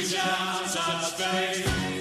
reach out such faith.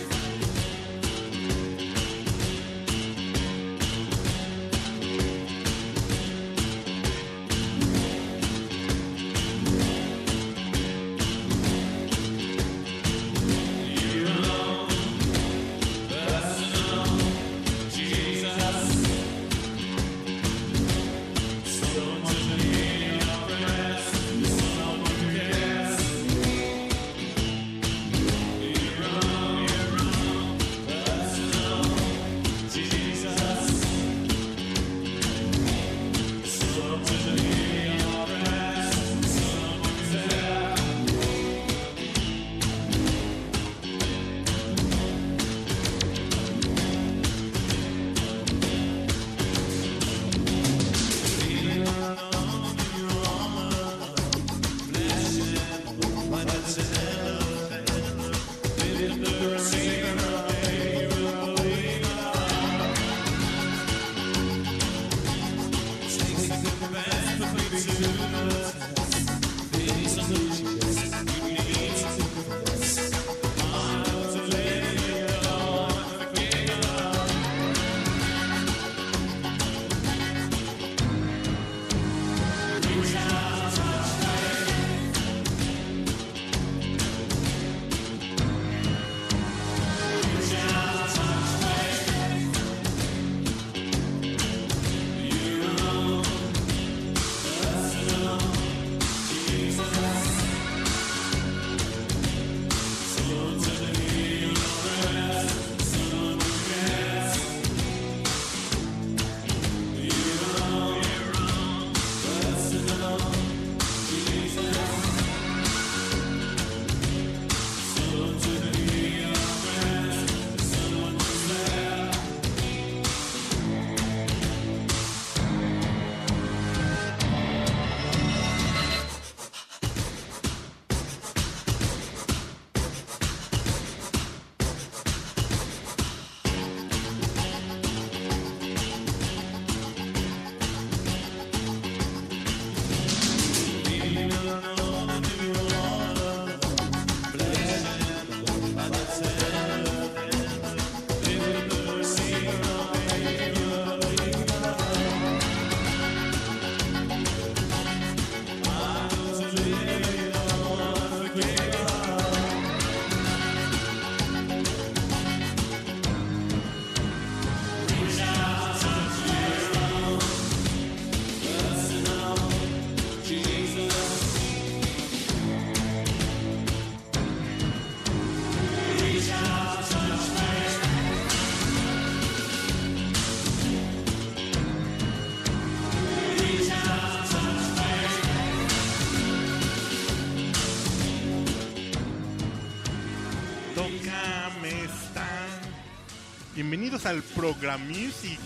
Program Music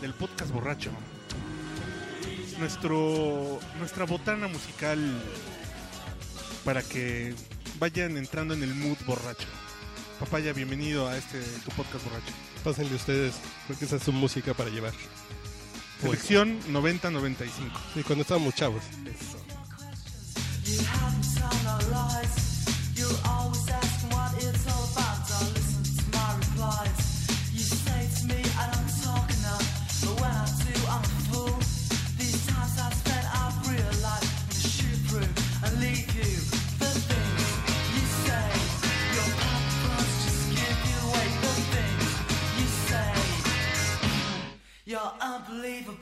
del podcast borracho. Nuestro, nuestra botana musical para que vayan entrando en el mood borracho. Papaya, bienvenido a este tu podcast borracho. Pásenle ustedes, porque esa es su música para llevar. Selección 90-95. Sí, cuando estábamos chavos.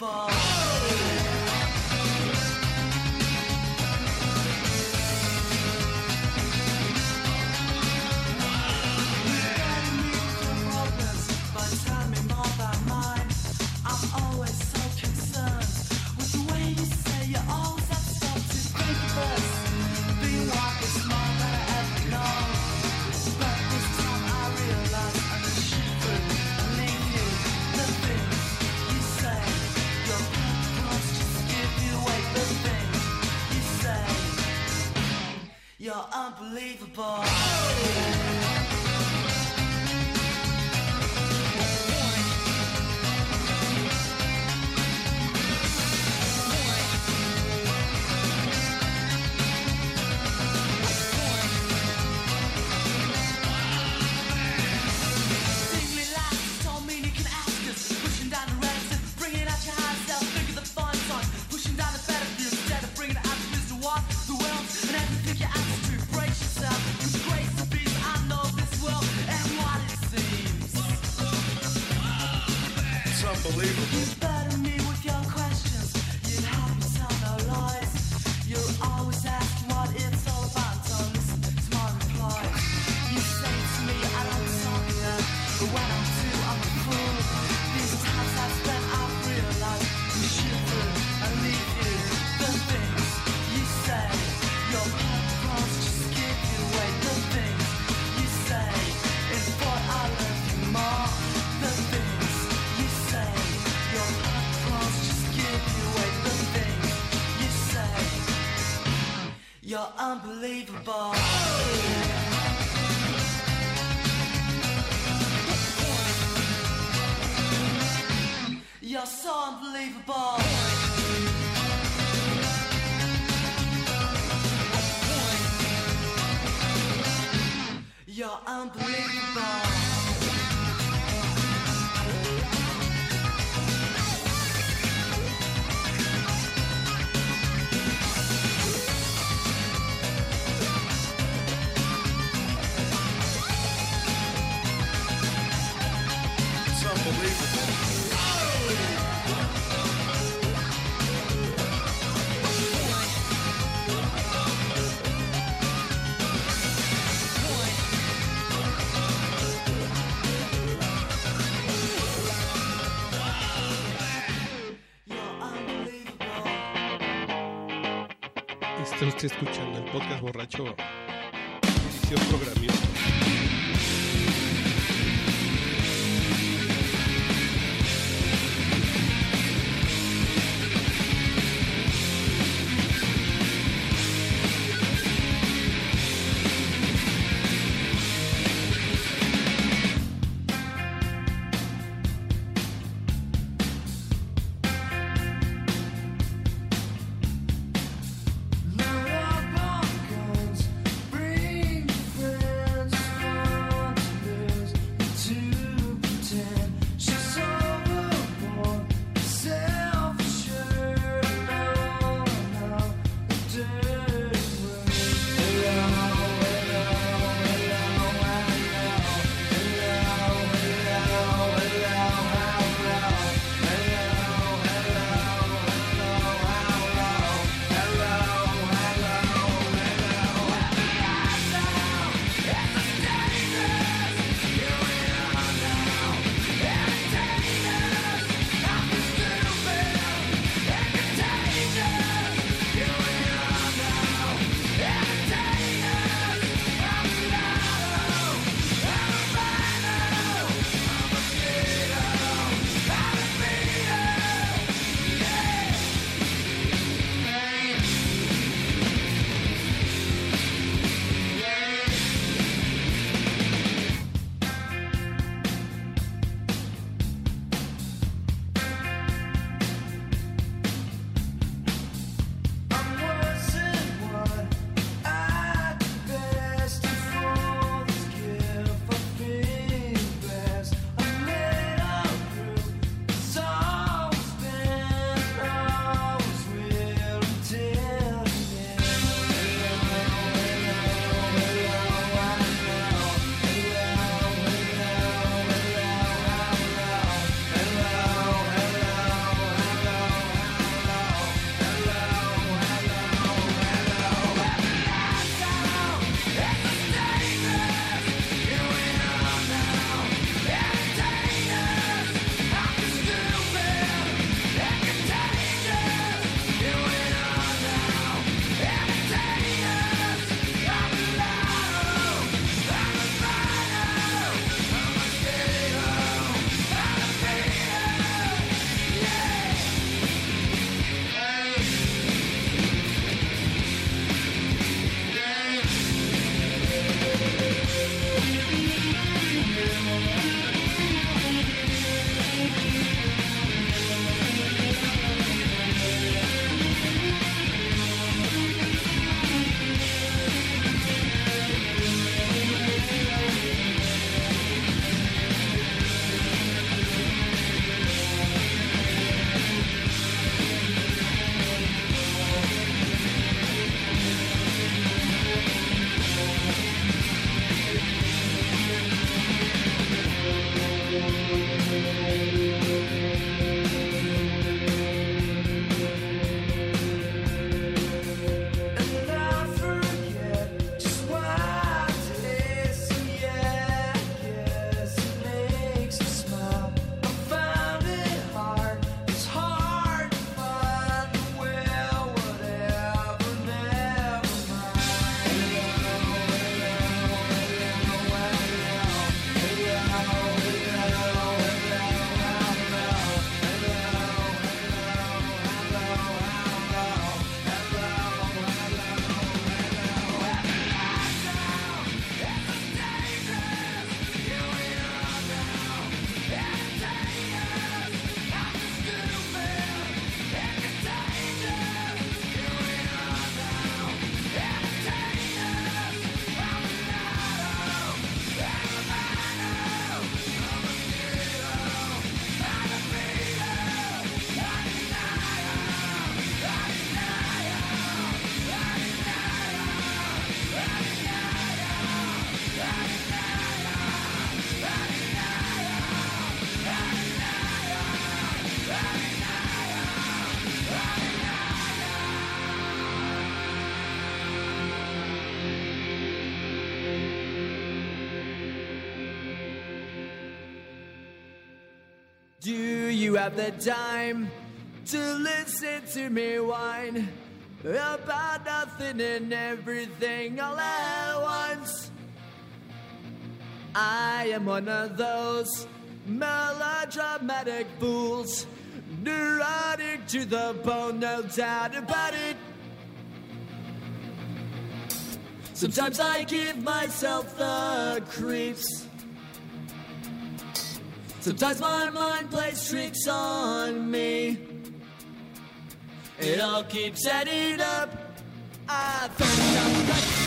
people. Unbelievable. unbelievable. Escuchando el podcast borracho edición programiosa. have the time to listen to me whine about nothing and everything all at once. I am one of those melodramatic fools, neurotic to the bone, no doubt about it. Sometimes I give myself the creeps. Sometimes my mind plays tricks on me. It all keeps adding up. I think I'm right.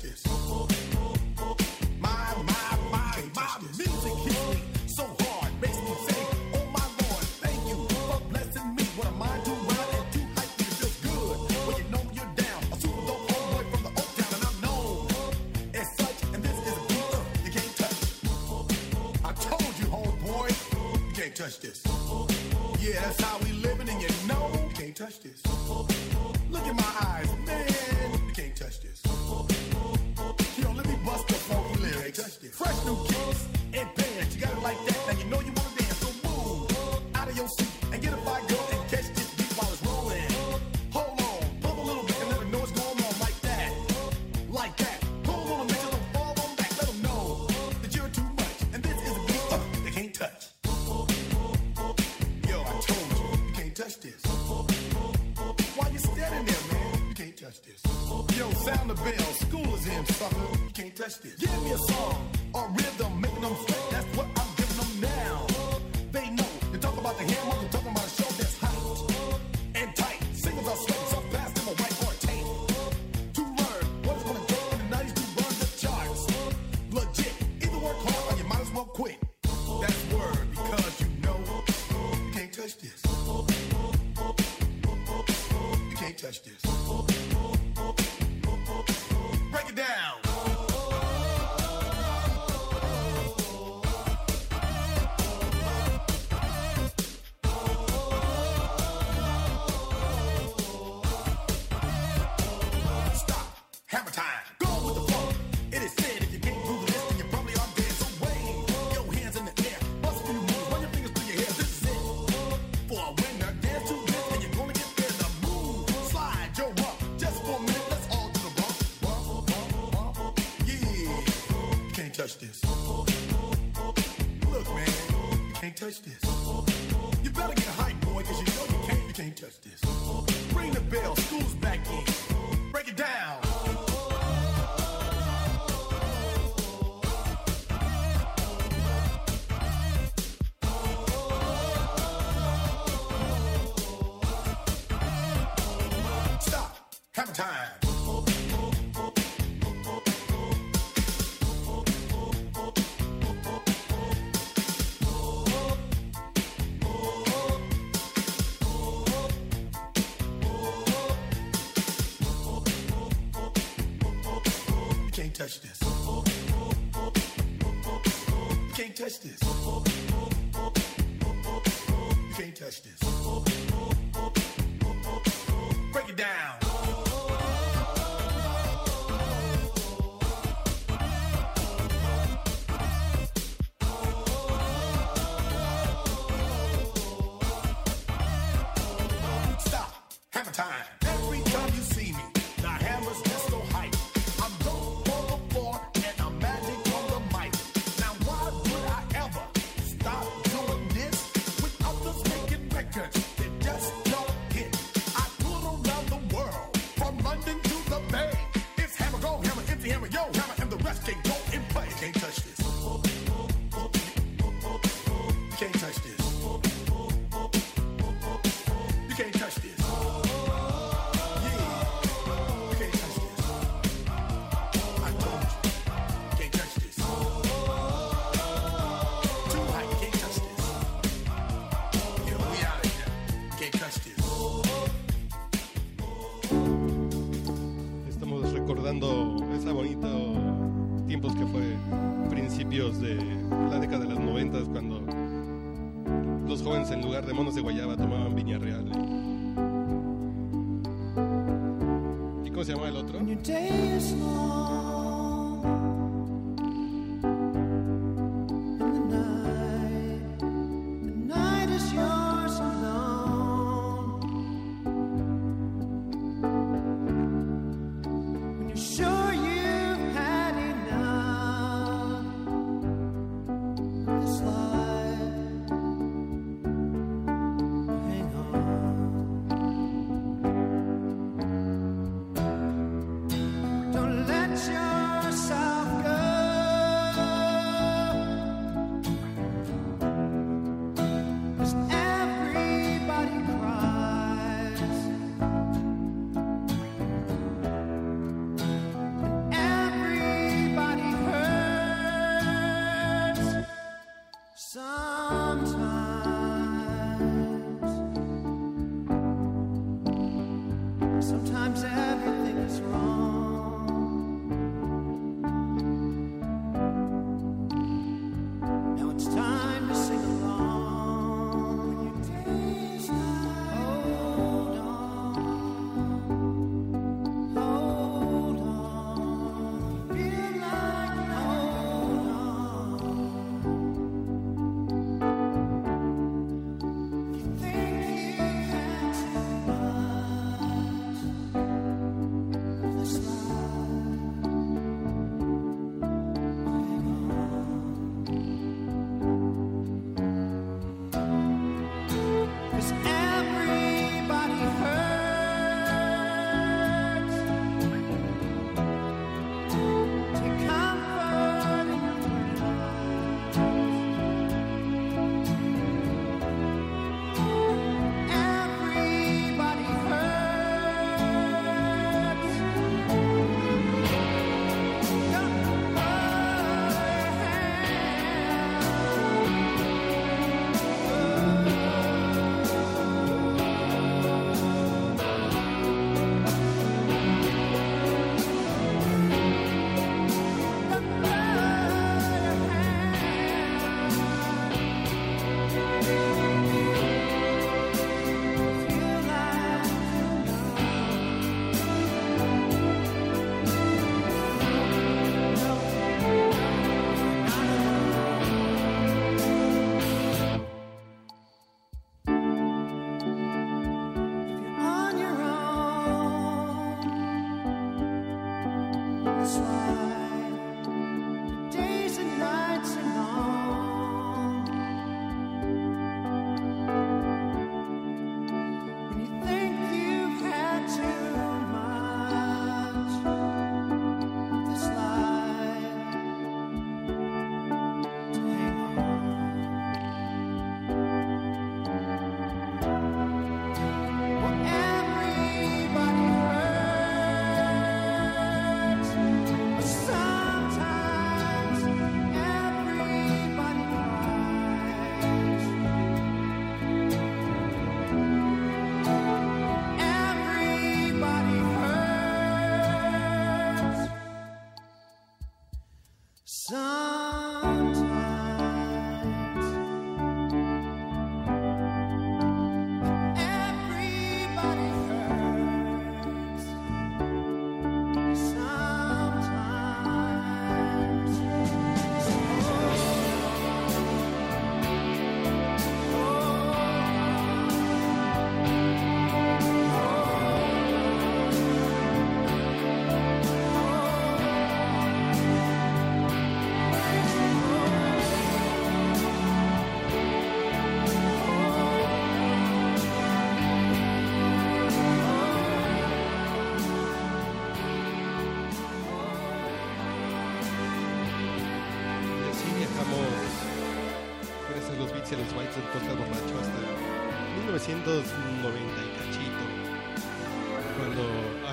This. Catch this.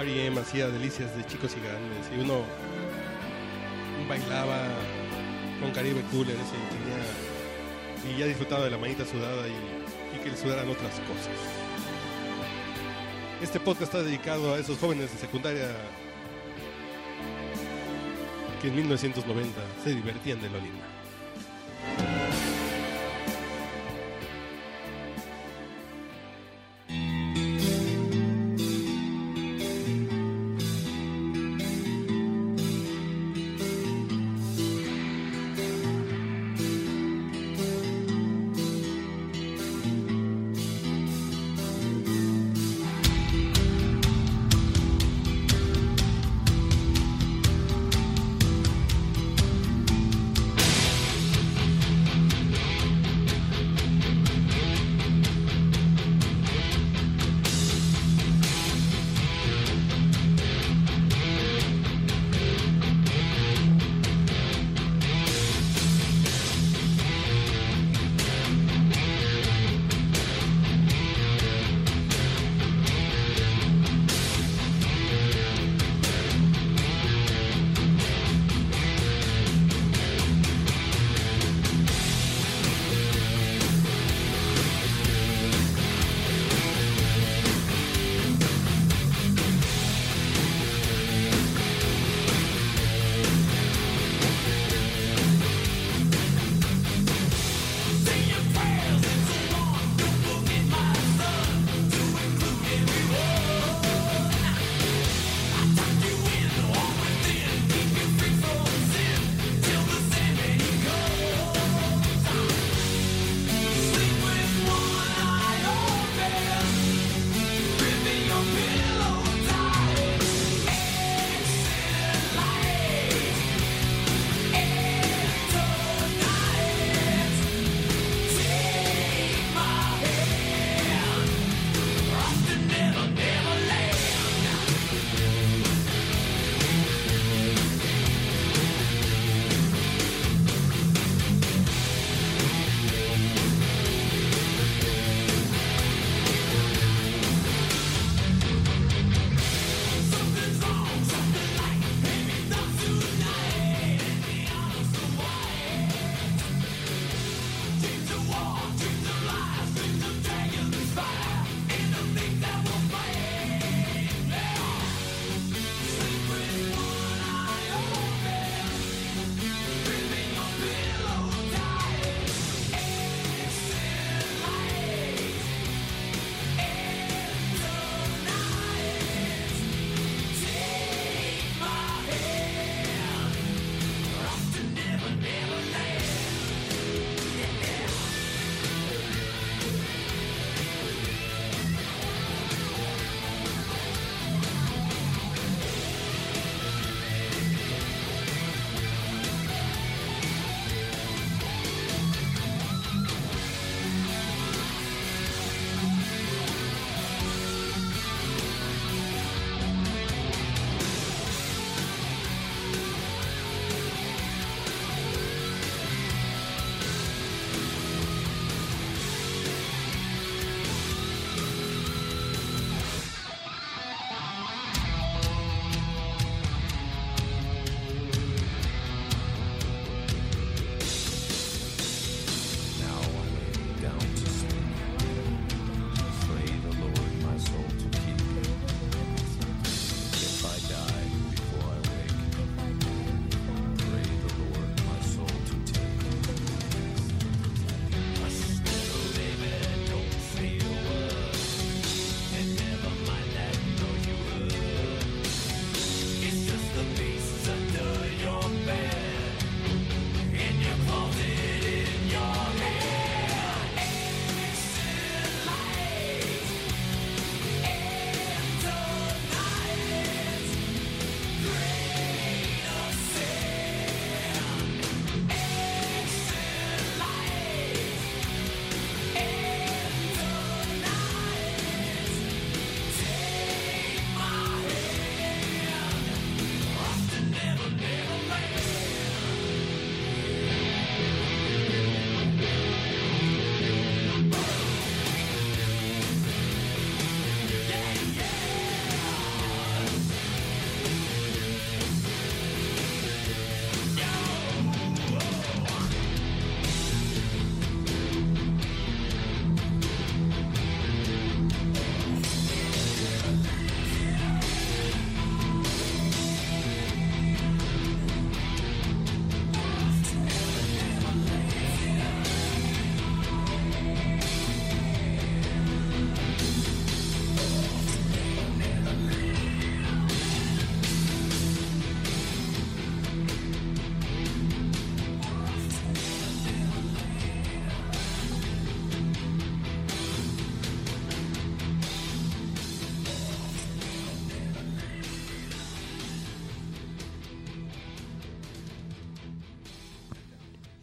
R.E.M. hacía delicias de chicos y grandes y uno bailaba con Caribe Coolers y tenía y ya disfrutaba de la manita sudada y, y que le sudaran otras cosas. Este podcast está dedicado a esos jóvenes de secundaria que en 1990 se divertían de lo lindo.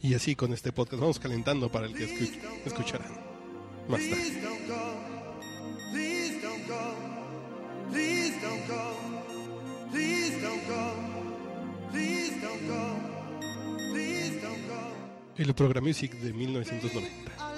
Y así con este podcast vamos calentando para el que escuch escucharán. Más tarde. El Program Music de 1990.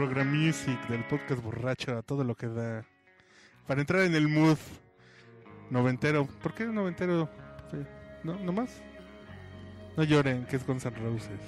Program Music del podcast borracho a todo lo que da. Para entrar en el mood noventero. ¿Por qué noventero? ¿No, ¿No más? No lloren, que es Guns N' Roses.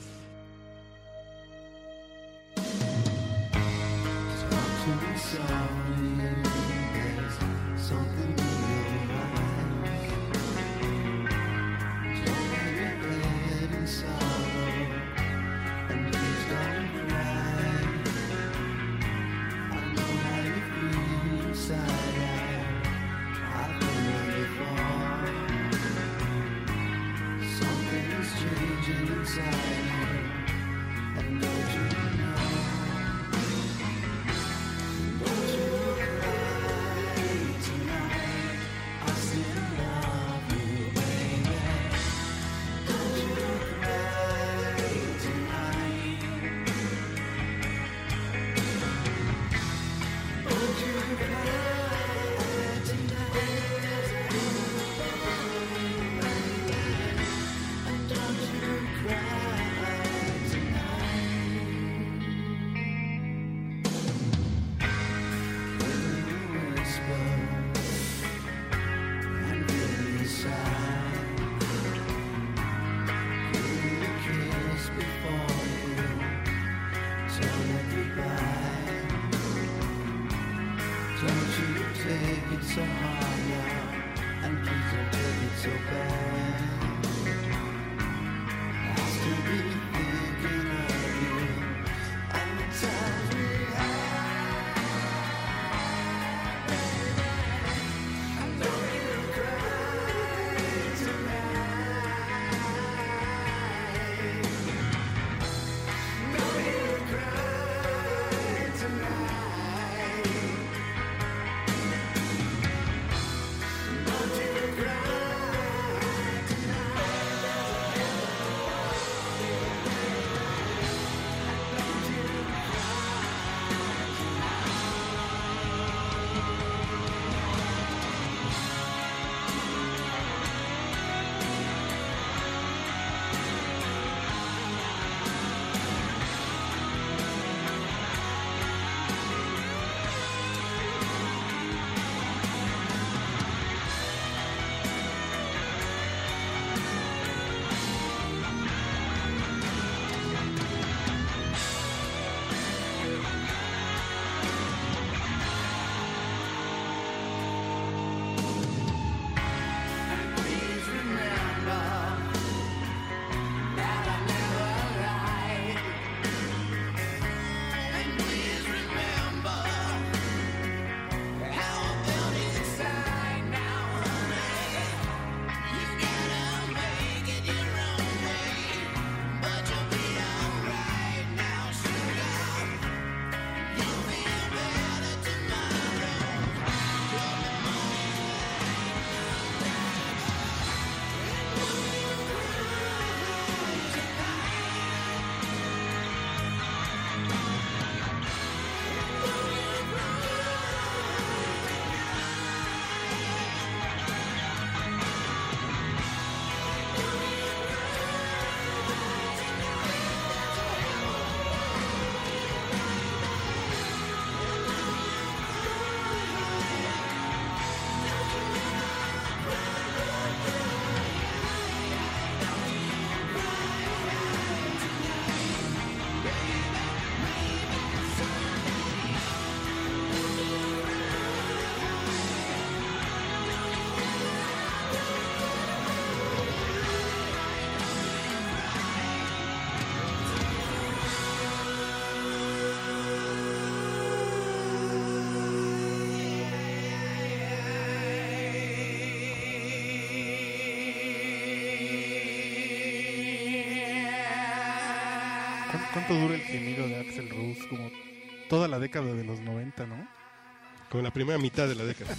Como la primera mitad de la década.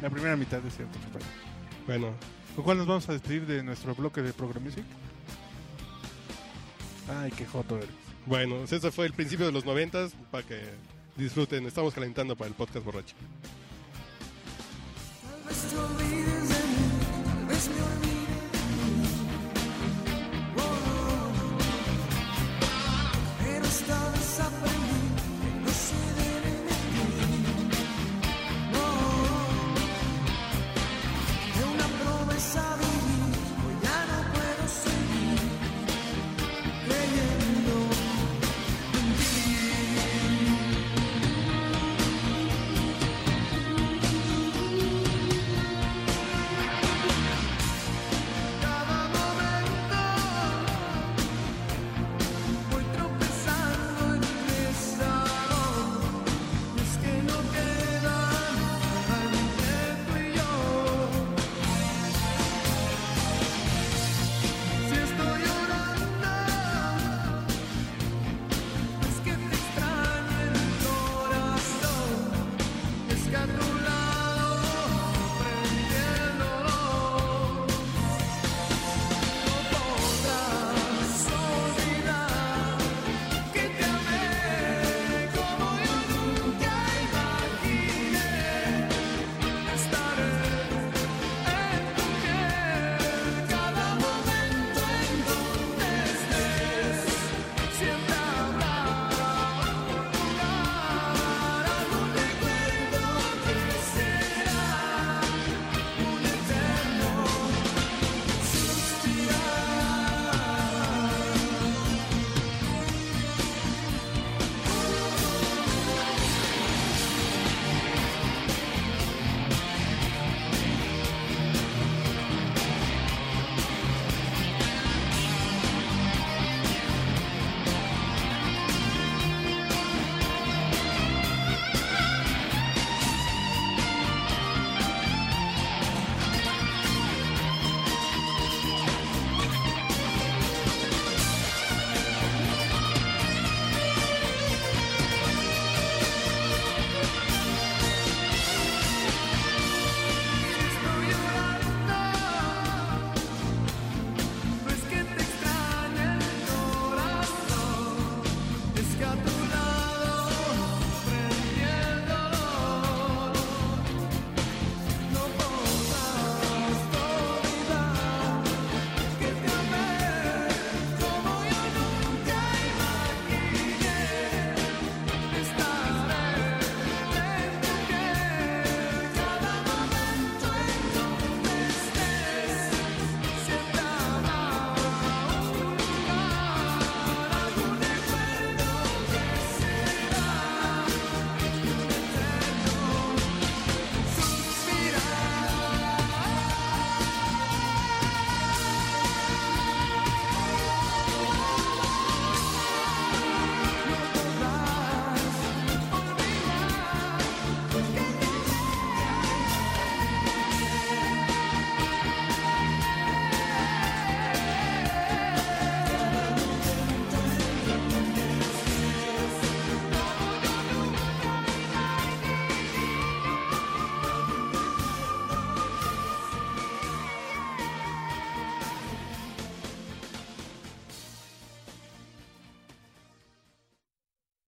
La primera mitad, es cierto. Bueno, ¿Con cuál nos vamos a despedir de nuestro bloque de Program Music? Ay, qué joto eres. bueno, ese fue el principio de los noventas para que disfruten. Estamos calentando para el podcast borracho.